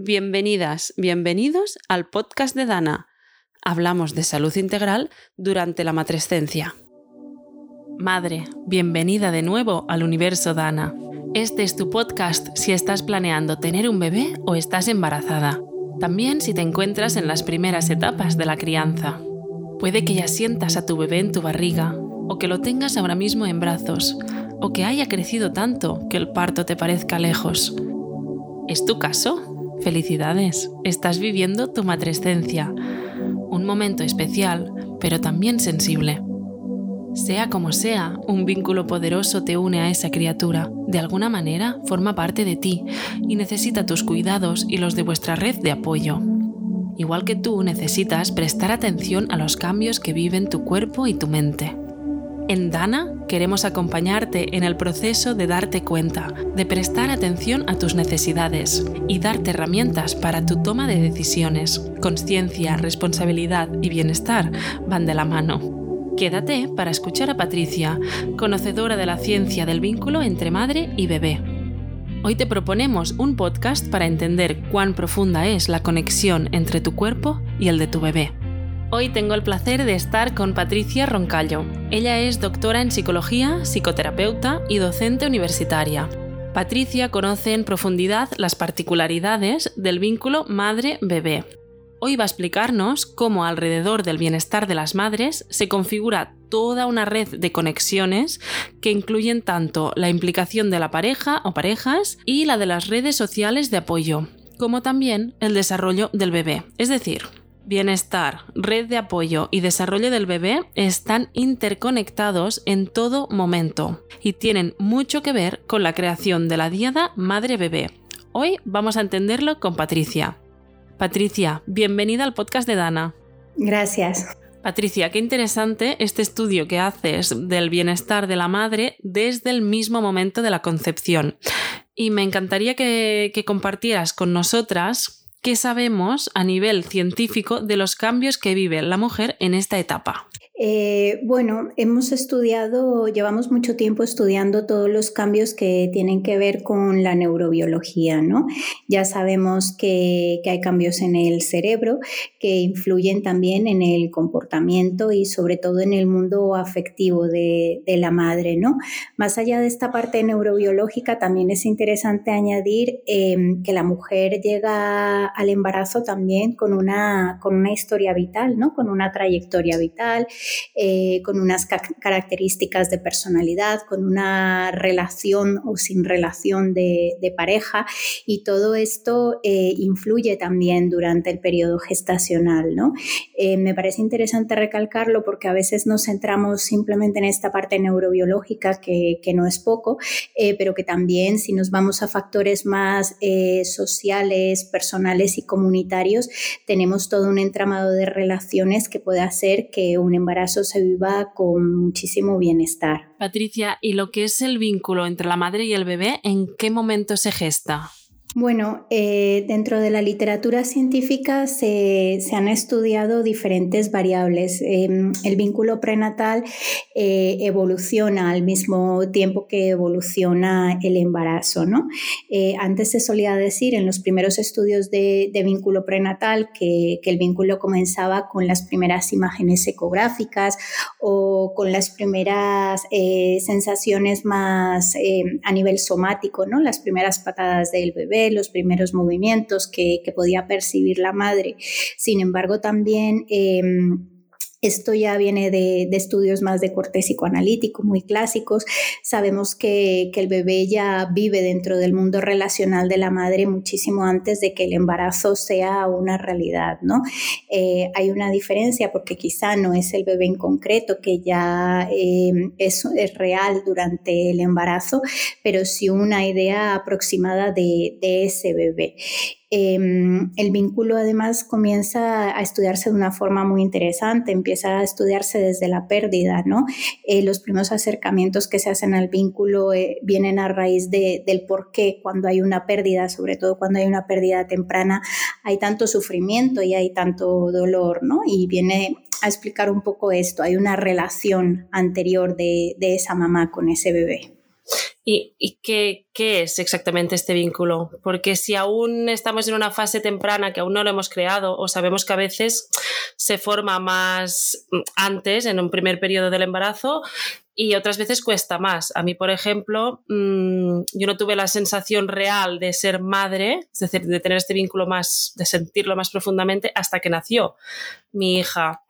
Bienvenidas, bienvenidos al podcast de Dana. Hablamos de salud integral durante la matrescencia. Madre, bienvenida de nuevo al universo Dana. Este es tu podcast si estás planeando tener un bebé o estás embarazada. También si te encuentras en las primeras etapas de la crianza. Puede que ya sientas a tu bebé en tu barriga o que lo tengas ahora mismo en brazos o que haya crecido tanto que el parto te parezca lejos. ¿Es tu caso? Felicidades, estás viviendo tu matrescencia, un momento especial, pero también sensible. Sea como sea, un vínculo poderoso te une a esa criatura. De alguna manera forma parte de ti y necesita tus cuidados y los de vuestra red de apoyo. Igual que tú necesitas prestar atención a los cambios que viven tu cuerpo y tu mente. En Dana queremos acompañarte en el proceso de darte cuenta, de prestar atención a tus necesidades y darte herramientas para tu toma de decisiones. Conciencia, responsabilidad y bienestar van de la mano. Quédate para escuchar a Patricia, conocedora de la ciencia del vínculo entre madre y bebé. Hoy te proponemos un podcast para entender cuán profunda es la conexión entre tu cuerpo y el de tu bebé. Hoy tengo el placer de estar con Patricia Roncallo. Ella es doctora en psicología, psicoterapeuta y docente universitaria. Patricia conoce en profundidad las particularidades del vínculo madre-bebé. Hoy va a explicarnos cómo alrededor del bienestar de las madres se configura toda una red de conexiones que incluyen tanto la implicación de la pareja o parejas y la de las redes sociales de apoyo, como también el desarrollo del bebé, es decir, bienestar, red de apoyo y desarrollo del bebé están interconectados en todo momento y tienen mucho que ver con la creación de la diada madre-bebé. Hoy vamos a entenderlo con Patricia. Patricia, bienvenida al podcast de Dana. Gracias. Patricia, qué interesante este estudio que haces del bienestar de la madre desde el mismo momento de la concepción. Y me encantaría que, que compartieras con nosotras ¿Qué sabemos a nivel científico de los cambios que vive la mujer en esta etapa? Eh, bueno, hemos estudiado, llevamos mucho tiempo estudiando todos los cambios que tienen que ver con la neurobiología, ¿no? Ya sabemos que, hay cambios en el cerebro que influyen también en el comportamiento y sobre todo en el mundo afectivo de, la madre, ¿no? Más allá de esta parte neurobiológica, también es interesante añadir em, que la mujer llega al embarazo también con una, con una historia vital, ¿no? Con una trayectoria vital eh, con unas características de personalidad, con una relación o sin relación de, pareja y todo esto eh, influye también durante el periodo gestacional. ¿no? Eh, me parece interesante recalcarlo porque a veces nos centramos simplemente en esta parte neurobiológica que, que no es poco, pero que también si nos vamos a factores más sociales, personales y comunitarios, tenemos todo un entramado de relaciones que puede hacer que un embarazo se viva con muchísimo bienestar. Patricia, ¿y lo que es el vínculo entre la madre y el bebé, en qué momento se gesta? Bueno, eh, dentro de la literatura científica se, han estudiado diferentes variables. Em, el vínculo prenatal eh, evoluciona al mismo tiempo que evoluciona el embarazo. ¿no? Eh, antes se solía decir en los primeros estudios de, vínculo prenatal que, que, el vínculo comenzaba con las primeras imágenes ecográficas o con las primeras sensaciones más a nivel somático, ¿no? las primeras patadas del bebé los primeros movimientos que, podía percibir la madre. Sin embargo, también... Em, esto ya viene de, estudios más de corte psicoanalítico, muy clásicos. Sabemos que, el bebé ya vive dentro del mundo relacional de la madre muchísimo antes de que el embarazo sea una realidad, ¿no? Eh, hay una diferencia porque quizá no es el bebé en concreto que ya eh, es, real durante el embarazo, pero sí una idea aproximada de, de ese bebé. Em, el vínculo además comienza a estudiarse de una forma muy interesante, empieza a estudiarse desde la pérdida, ¿no? Eh, los primeros acercamientos que se hacen al vínculo eh, vienen a raíz de, del por qué cuando hay una pérdida, sobre todo cuando hay una pérdida temprana, hay tanto sufrimiento y hay tanto dolor, ¿no? Y viene a explicar un poco esto, hay una relación anterior de esa mamá con ese bebé. ¿Y, qué, es exactamente este vínculo? Porque si aún estamos en una fase temprana que aún no lo hemos creado, o sabemos que a veces se forma más antes, en un primer periodo del embarazo, y otras veces cuesta más. A mí, por ejemplo, mm, yo no tuve la sensación real de ser madre, es decir, de tener este vínculo más, de sentirlo más profundamente hasta que nació mi hija.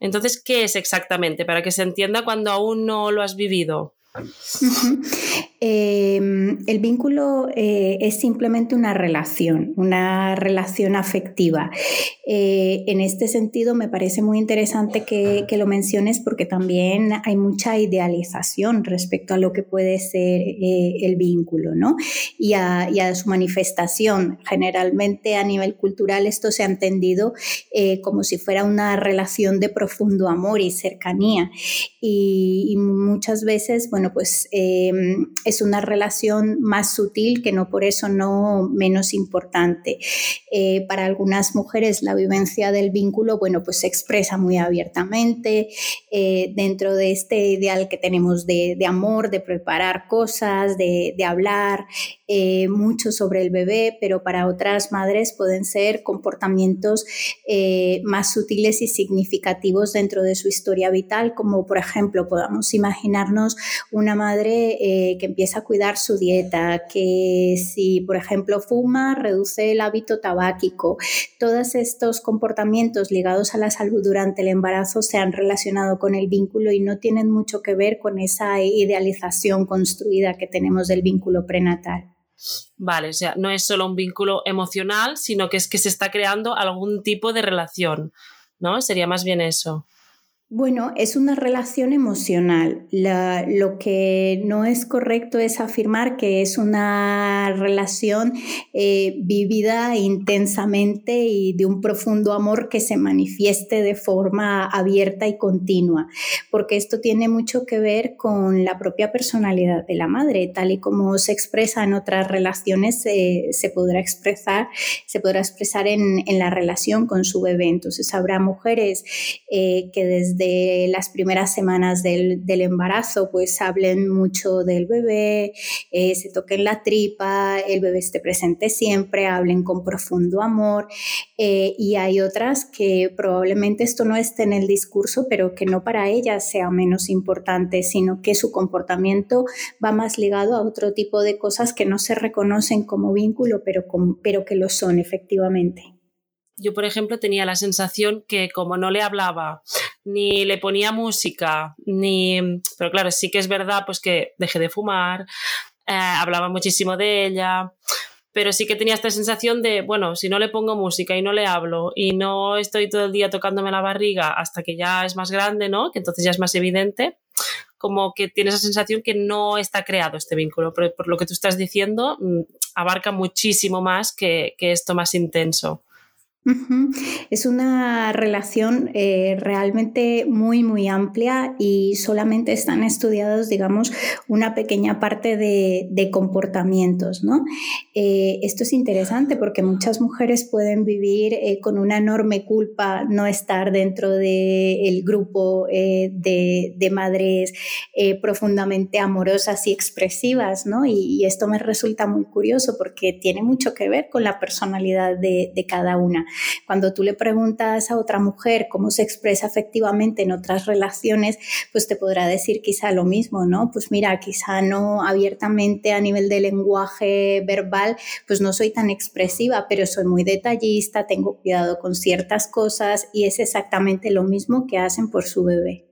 Entonces, ¿qué es exactamente? Para que se entienda cuando aún no lo has vivido. Em, el vínculo eh, es simplemente una relación, una relación afectiva. Eh, en este sentido, me parece muy interesante que, lo menciones porque también hay mucha idealización respecto a lo que puede ser eh, el vínculo ¿no? y, a, su manifestación. Generalmente a nivel cultural esto se ha entendido como si fuera una relación de profundo amor y cercanía. Y, y muchas veces, bueno, pues em, es una relación más sutil que no por eso no menos importante. Eh, para algunas mujeres la vivencia del vínculo, bueno, pues se expresa muy abiertamente eh, dentro de este ideal que tenemos de, amor, de preparar cosas, de, hablar eh, mucho sobre el bebé, pero para otras madres pueden ser comportamientos más sutiles y significativos dentro de su historia vital, como por ejemplo podamos imaginarnos una madre que empieza a cuidar su dieta, que si, por ejemplo, fuma, reduce el hábito tabáquico. Todos estos comportamientos ligados a la salud durante el embarazo se han relacionado con el vínculo y no tienen mucho que ver con esa idealización construida que tenemos del vínculo prenatal. Vale, o sea, no es solo un vínculo emocional, sino que es que se está creando algún tipo de relación, ¿no? Sería más bien eso. Bueno, es una relación emocional. lo que no es correcto es afirmar que es una relación eh, vivida intensamente y de un profundo amor que se manifieste de forma abierta y continua, porque esto tiene mucho que ver con la propia personalidad de la madre, tal y como se expresa en otras relaciones, se podrá expresar, se podrá expresar en, la relación con su bebé. Entonces habrá mujeres eh, que desde de las primeras semanas del, embarazo, pues hablen mucho del bebé, eh, se toquen la tripa, el bebé esté presente siempre, hablen con profundo amor. Eh, y hay otras que probablemente esto no esté en el discurso, pero que no para ellas sea menos importante, sino que su comportamiento va más ligado a otro tipo de cosas que no se reconocen como vínculo, pero, pero que lo son efectivamente yo, por ejemplo, tenía la sensación que como no le hablaba, ni le ponía música, ni... Pero claro, sí que es verdad pues que dejé de fumar, eh, hablaba muchísimo de ella, pero sí que tenía esta sensación de, bueno, si no le pongo música y no le hablo y no estoy todo el día tocándome la barriga hasta que ya es más grande, ¿no? Que entonces ya es más evidente, como que tiene esa sensación que no está creado este vínculo. Pero por lo que tú estás diciendo, mm, abarca muchísimo más que, que esto más intenso. Es una relación eh, realmente muy, muy amplia y solamente están estudiados, digamos, una pequeña parte de, comportamientos, ¿no? Eh, esto es interesante porque muchas mujeres pueden vivir eh, con una enorme culpa no estar dentro del grupo de, madres profundamente amorosas y expresivas, ¿no? Y, esto me resulta muy curioso porque tiene mucho que ver con la personalidad de cada una. Cuando tú le preguntas a otra mujer cómo se expresa afectivamente en otras relaciones, pues te podrá decir quizá lo mismo, ¿no? Pues mira, quizá no abiertamente a nivel de lenguaje verbal, pues no soy tan expresiva, pero soy muy detallista, tengo cuidado con ciertas cosas y es exactamente lo mismo que hacen por su bebé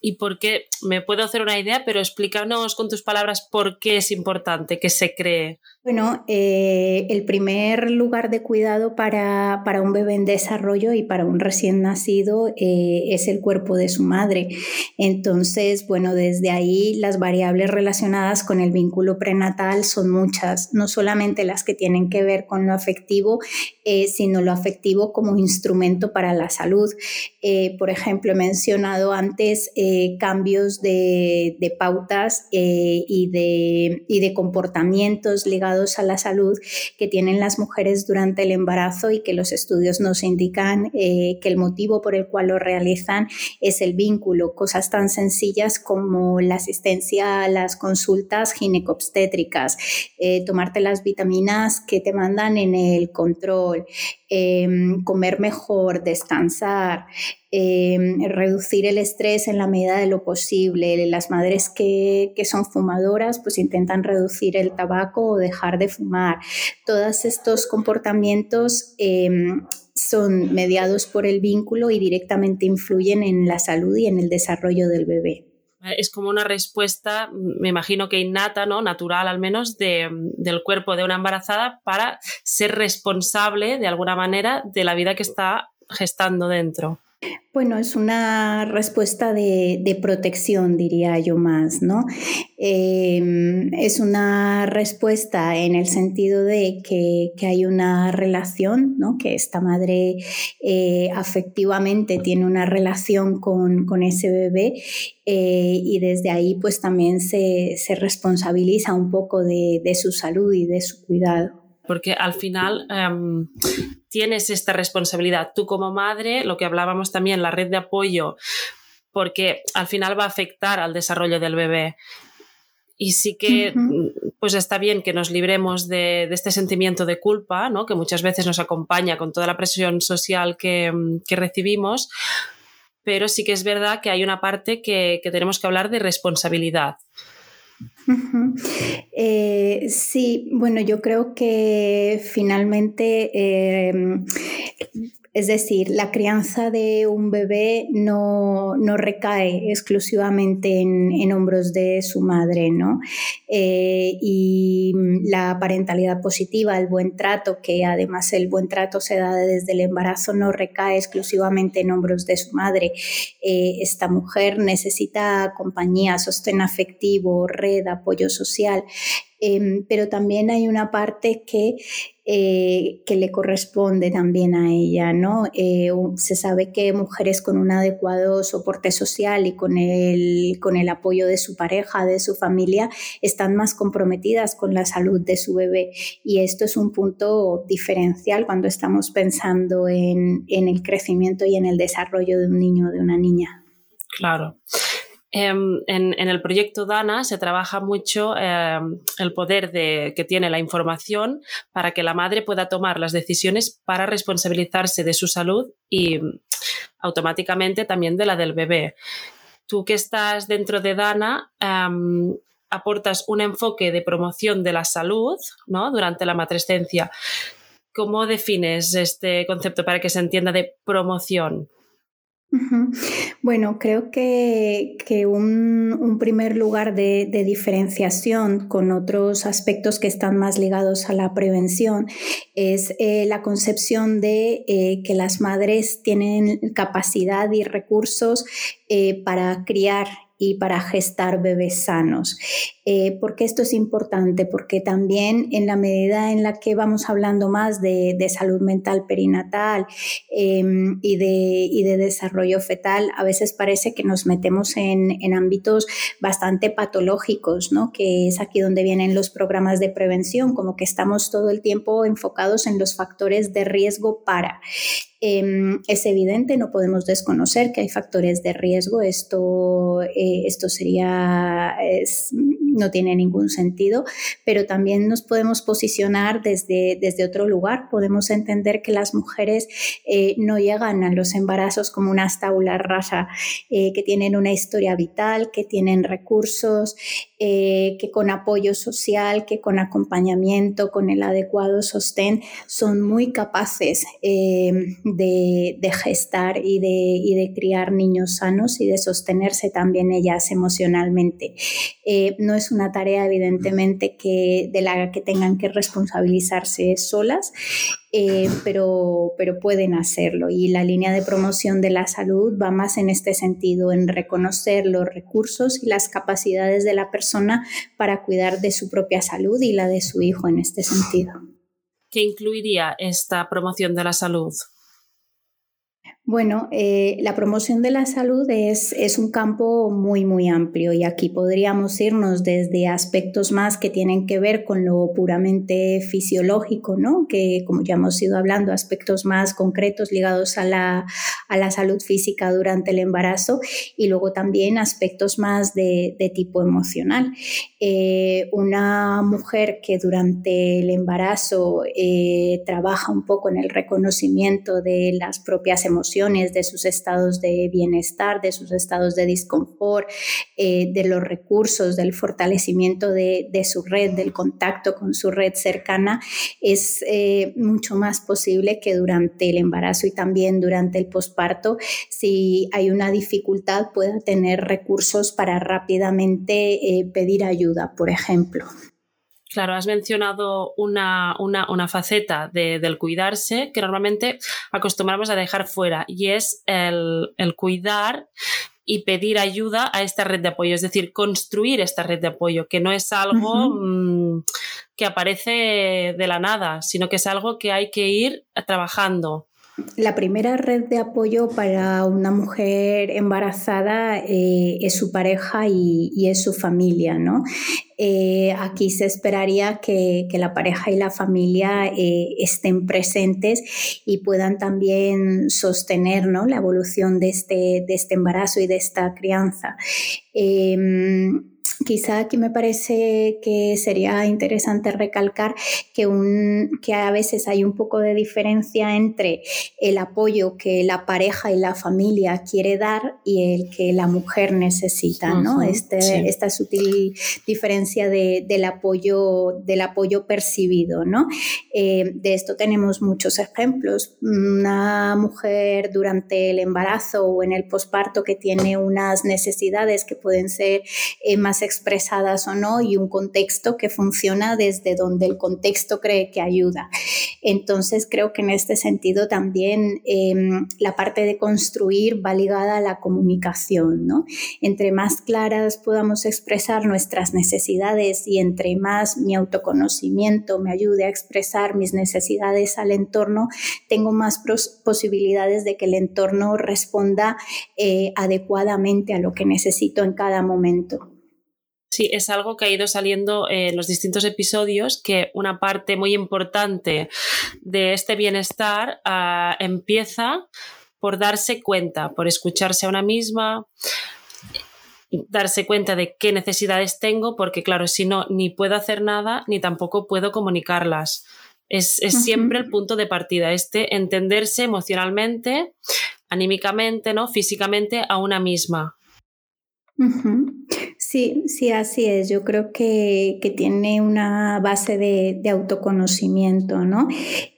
y por qué, me puedo hacer una idea, pero explícanos con tus palabras por qué es importante que se cree. Bueno, eh, el primer lugar de cuidado para, un bebé en desarrollo y para un recién nacido eh, es el cuerpo de su madre. Entonces, bueno, desde ahí las variables relacionadas con el vínculo prenatal son muchas, no solamente las que tienen que ver con lo afectivo, eh, sino lo afectivo como instrumento para la salud. por ejemplo, he mencionado antes cambios de, pautas eh, y, de, y, de, comportamientos ligados a la salud que tienen las mujeres durante el embarazo y que los estudios nos indican eh, que el motivo por el cual lo realizan es el vínculo, cosas tan sencillas como la asistencia a las consultas ginecobstétricas, eh, tomarte las vitaminas que te mandan en el control, em, comer mejor, descansar, em, reducir el estrés en la medida de lo posible. Las madres que, son fumadoras pues intentan reducir el tabaco o dejar de fumar. Todos estos comportamientos em, son mediados por el vínculo y directamente influyen en la salud y en el desarrollo del bebé. Es como una respuesta, me imagino que innata, ¿no? natural al menos, del cuerpo de una embarazada para ser responsable de alguna manera de la vida que está gestando dentro. Bueno, es una respuesta de, protección, diría yo más, ¿no? Em, es una respuesta en el sentido de que, hay una relación, ¿no? Que esta madre eh, afectivamente tiene una relación con, ese bebé eh, y desde ahí pues también se, responsabiliza un poco de su salud y de su cuidado porque al final em, tienes esta responsabilidad. Tú como madre, lo que hablábamos también, la red de apoyo, porque al final va a afectar al desarrollo del bebé. Y sí que pues está bien que nos libremos de, este sentimiento de culpa, ¿no? que muchas veces nos acompaña con toda la presión social que, recibimos, pero sí que es verdad que hay una parte que, que tenemos que hablar de responsabilidad. Eh, sí, bueno, yo creo que finalmente em, es decir, la crianza de un bebé no, recae exclusivamente en, hombros de su madre, ¿no? Eh, y la parentalidad positiva, el buen trato, que además el buen trato se da desde el embarazo, no recae exclusivamente en hombros de su madre. Eh, esta mujer necesita compañía, sostén afectivo, red, apoyo social. Em, pero también hay una parte que, eh, que le corresponde también a ella, ¿no? Eh, se sabe que mujeres con un adecuado soporte social y con el, con el apoyo de su pareja, de su familia, están más comprometidas con la salud de su bebé y esto es un punto diferencial cuando estamos pensando en, en el crecimiento y en el desarrollo de un niño o de una niña. Claro. Em, en, el proyecto DANA se trabaja mucho em, el poder de, que tiene la información para que la madre pueda tomar las decisiones para responsabilizarse de su salud y automáticamente también de la del bebé. Tú que estás dentro de DANA, em, aportas un enfoque de promoción de la salud ¿no? durante la matrescencia. ¿Cómo defines este concepto para que se entienda de promoción? Bueno, creo que, un, primer lugar de, diferenciación con otros aspectos que están más ligados a la prevención es eh, la concepción de eh, que las madres tienen capacidad y recursos eh, para criar y para gestar bebés sanos. Eh, ¿Por qué esto es importante? Porque también en la medida en la que vamos hablando más de, salud mental perinatal em, y, de, de, desarrollo fetal, a veces parece que nos metemos en, ámbitos bastante patológicos, ¿no? que es aquí donde vienen los programas de prevención, como que estamos todo el tiempo enfocados en los factores de riesgo para. Em, es evidente, no podemos desconocer que hay factores de riesgo. Esto, eh, esto sería, no tiene ningún sentido, pero también nos podemos posicionar desde, desde otro lugar. Podemos entender que las mujeres eh, no llegan a los embarazos como unas tablas rasa, eh, que tienen una historia vital, que tienen recursos, que con apoyo social, que con acompañamiento, con el adecuado sostén, son muy capaces de, gestar y de, de, criar niños sanos y de sostenerse también ellas emocionalmente. Eh, no es una tarea, evidentemente, que, de la que tengan que responsabilizarse solas, eh, pero, pero pueden hacerlo. Y la línea de promoción de la salud va más en este sentido, en reconocer los recursos y las capacidades de la persona para cuidar de su propia salud y la de su hijo en este sentido. ¿Qué incluiría esta promoción de la salud? Bueno, eh, la promoción de la salud es, es, un campo muy, muy amplio y aquí podríamos irnos desde aspectos más que tienen que ver con lo puramente fisiológico, ¿no? que como ya hemos ido hablando, aspectos más concretos ligados a la, a la salud física durante el embarazo y luego también aspectos más de, de tipo emocional. Eh, una mujer que durante el embarazo eh, trabaja un poco en el reconocimiento de las propias emociones, de sus estados de bienestar, de sus estados de disconfort, eh, de los recursos, del fortalecimiento de, su red, del contacto con su red cercana, es eh, mucho más posible que durante el embarazo y también durante el posparto, si hay una dificultad, pueda tener recursos para rápidamente eh, pedir ayuda, por ejemplo. Claro, has mencionado una, faceta del cuidarse que normalmente acostumbramos a dejar fuera y es el, cuidar y pedir ayuda a esta red de apoyo, es decir, construir esta red de apoyo, que no es algo mm, que aparece de la nada, sino que es algo que hay que ir trabajando. La primera red de apoyo para una mujer embarazada eh, es su pareja y, es su familia, ¿no? Eh, aquí se esperaría que, la pareja y la familia eh, estén presentes y puedan también sostener la evolución de este, de este embarazo y de esta crianza. Quizá aquí me parece que sería interesante recalcar que, un, que a veces hay un poco de diferencia entre el apoyo que la pareja y la familia quiere dar y el que la mujer necesita, ¿no? Este, esta sutil diferencia del, apoyo, del apoyo percibido, ¿no? Eh, de esto tenemos muchos ejemplos. Una mujer durante el embarazo o en el posparto que tiene unas necesidades que pueden ser eh, más expresadas o no y un contexto que funciona desde donde el contexto cree que ayuda. Entonces creo que en este sentido también em, la parte de construir va ligada a la comunicación, ¿no? Entre más claras podamos expresar nuestras necesidades y entre más mi autoconocimiento me ayude a expresar mis necesidades al entorno, tengo más posibilidades de que el entorno responda eh, adecuadamente a lo que necesito en cada momento. Sí, es algo que ha ido saliendo en los distintos episodios, que una parte muy importante de este bienestar ah, empieza por darse cuenta, por escucharse a una misma, darse cuenta de qué necesidades tengo, porque claro, si no, ni puedo hacer nada, ni tampoco puedo comunicarlas. Es, siempre el punto de partida, este entenderse emocionalmente, anímicamente, ¿no? físicamente a una misma. Sí, sí, así es. Yo creo que, tiene una base de, autoconocimiento, ¿no?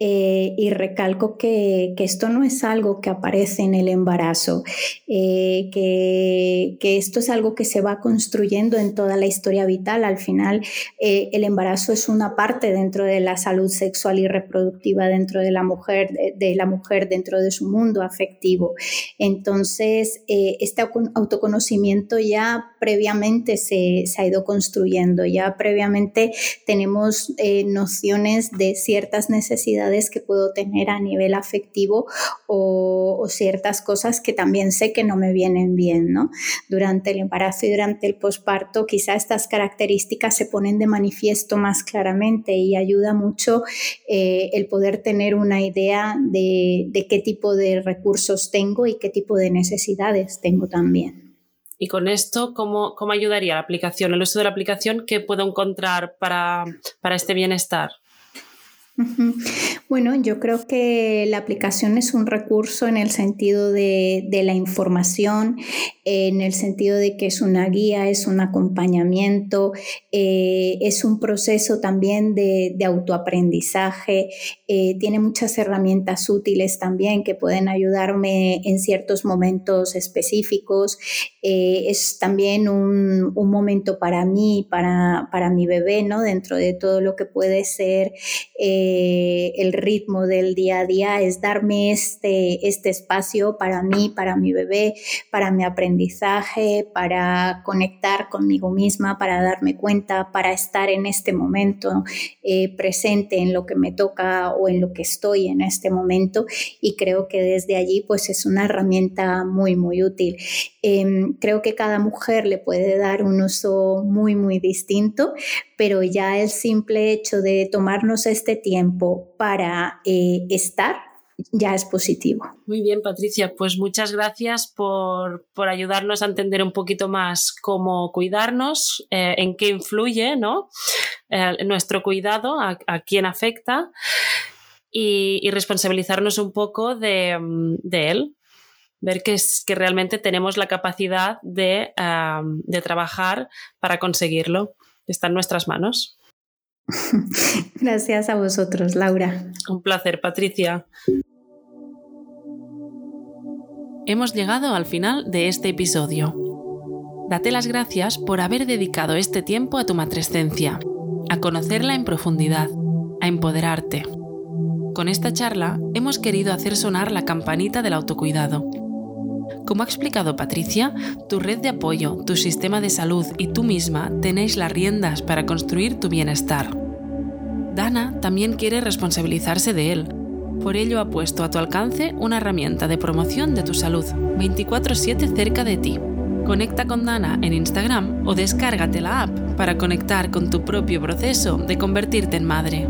Eh, y recalco que, esto no es algo que aparece en el embarazo, eh, que, esto es algo que se va construyendo en toda la historia vital. Al final, eh, el embarazo es una parte dentro de la salud sexual y reproductiva dentro de la mujer, de, la mujer dentro de su mundo afectivo. Entonces, este autoconocimiento ya previamente se, ha ido construyendo. Ya previamente tenemos eh, nociones de ciertas necesidades que puedo tener a nivel afectivo o, ciertas cosas que también sé que no me vienen bien, ¿no? Durante el embarazo y durante el posparto, quizá estas características se ponen de manifiesto más claramente y ayuda mucho eh, el poder tener una idea de, de qué tipo de recursos tengo y qué tipo de necesidades tengo también. Y con esto, ¿cómo, cómo ayudaría la aplicación, el uso de la aplicación que puedo encontrar para, para este bienestar? Bueno, yo creo que la aplicación es un recurso en el sentido de, la información, en el sentido de que es una guía, es un acompañamiento, eh, es un proceso también de, autoaprendizaje, eh, tiene muchas herramientas útiles también que pueden ayudarme en ciertos momentos específicos. Eh, es también un, momento para mí, para, para mi bebé, ¿no? Dentro de todo lo que puede ser el ritmo del día a día, es darme este, este espacio para mí, para mi bebé, para mi aprendizaje, para conectar conmigo misma, para darme cuenta, para estar en este momento eh, presente en lo que me toca o en lo que estoy en este momento. Y creo que desde allí pues es una herramienta muy, muy útil. Em, creo que cada mujer le puede dar un uso muy, muy distinto, pero ya el simple hecho de tomarnos este tiempo para eh, estar ya es positivo. Muy bien, Patricia, pues muchas gracias por, ayudarnos a entender un poquito más cómo cuidarnos, eh, en qué influye ¿no? Eh, nuestro cuidado, a, quién afecta y, responsabilizarnos un poco de, él. Ver que, es, que realmente tenemos la capacidad de, de trabajar para conseguirlo. Está en nuestras manos. Gracias a vosotros, Laura. Un placer, Patricia. Hemos llegado al final de este episodio. Date las gracias por haber dedicado este tiempo a tu matrescencia, a conocerla en profundidad, a empoderarte. Con esta charla hemos querido hacer sonar la campanita del autocuidado. Como ha explicado Patricia, tu red de apoyo, tu sistema de salud y tú misma tenéis las riendas para construir tu bienestar. Dana también quiere responsabilizarse de él. Por ello ha puesto a tu alcance una herramienta de promoción de tu salud 24/7 cerca de ti. Conecta con Dana en Instagram o descárgate la app para conectar con tu propio proceso de convertirte en madre.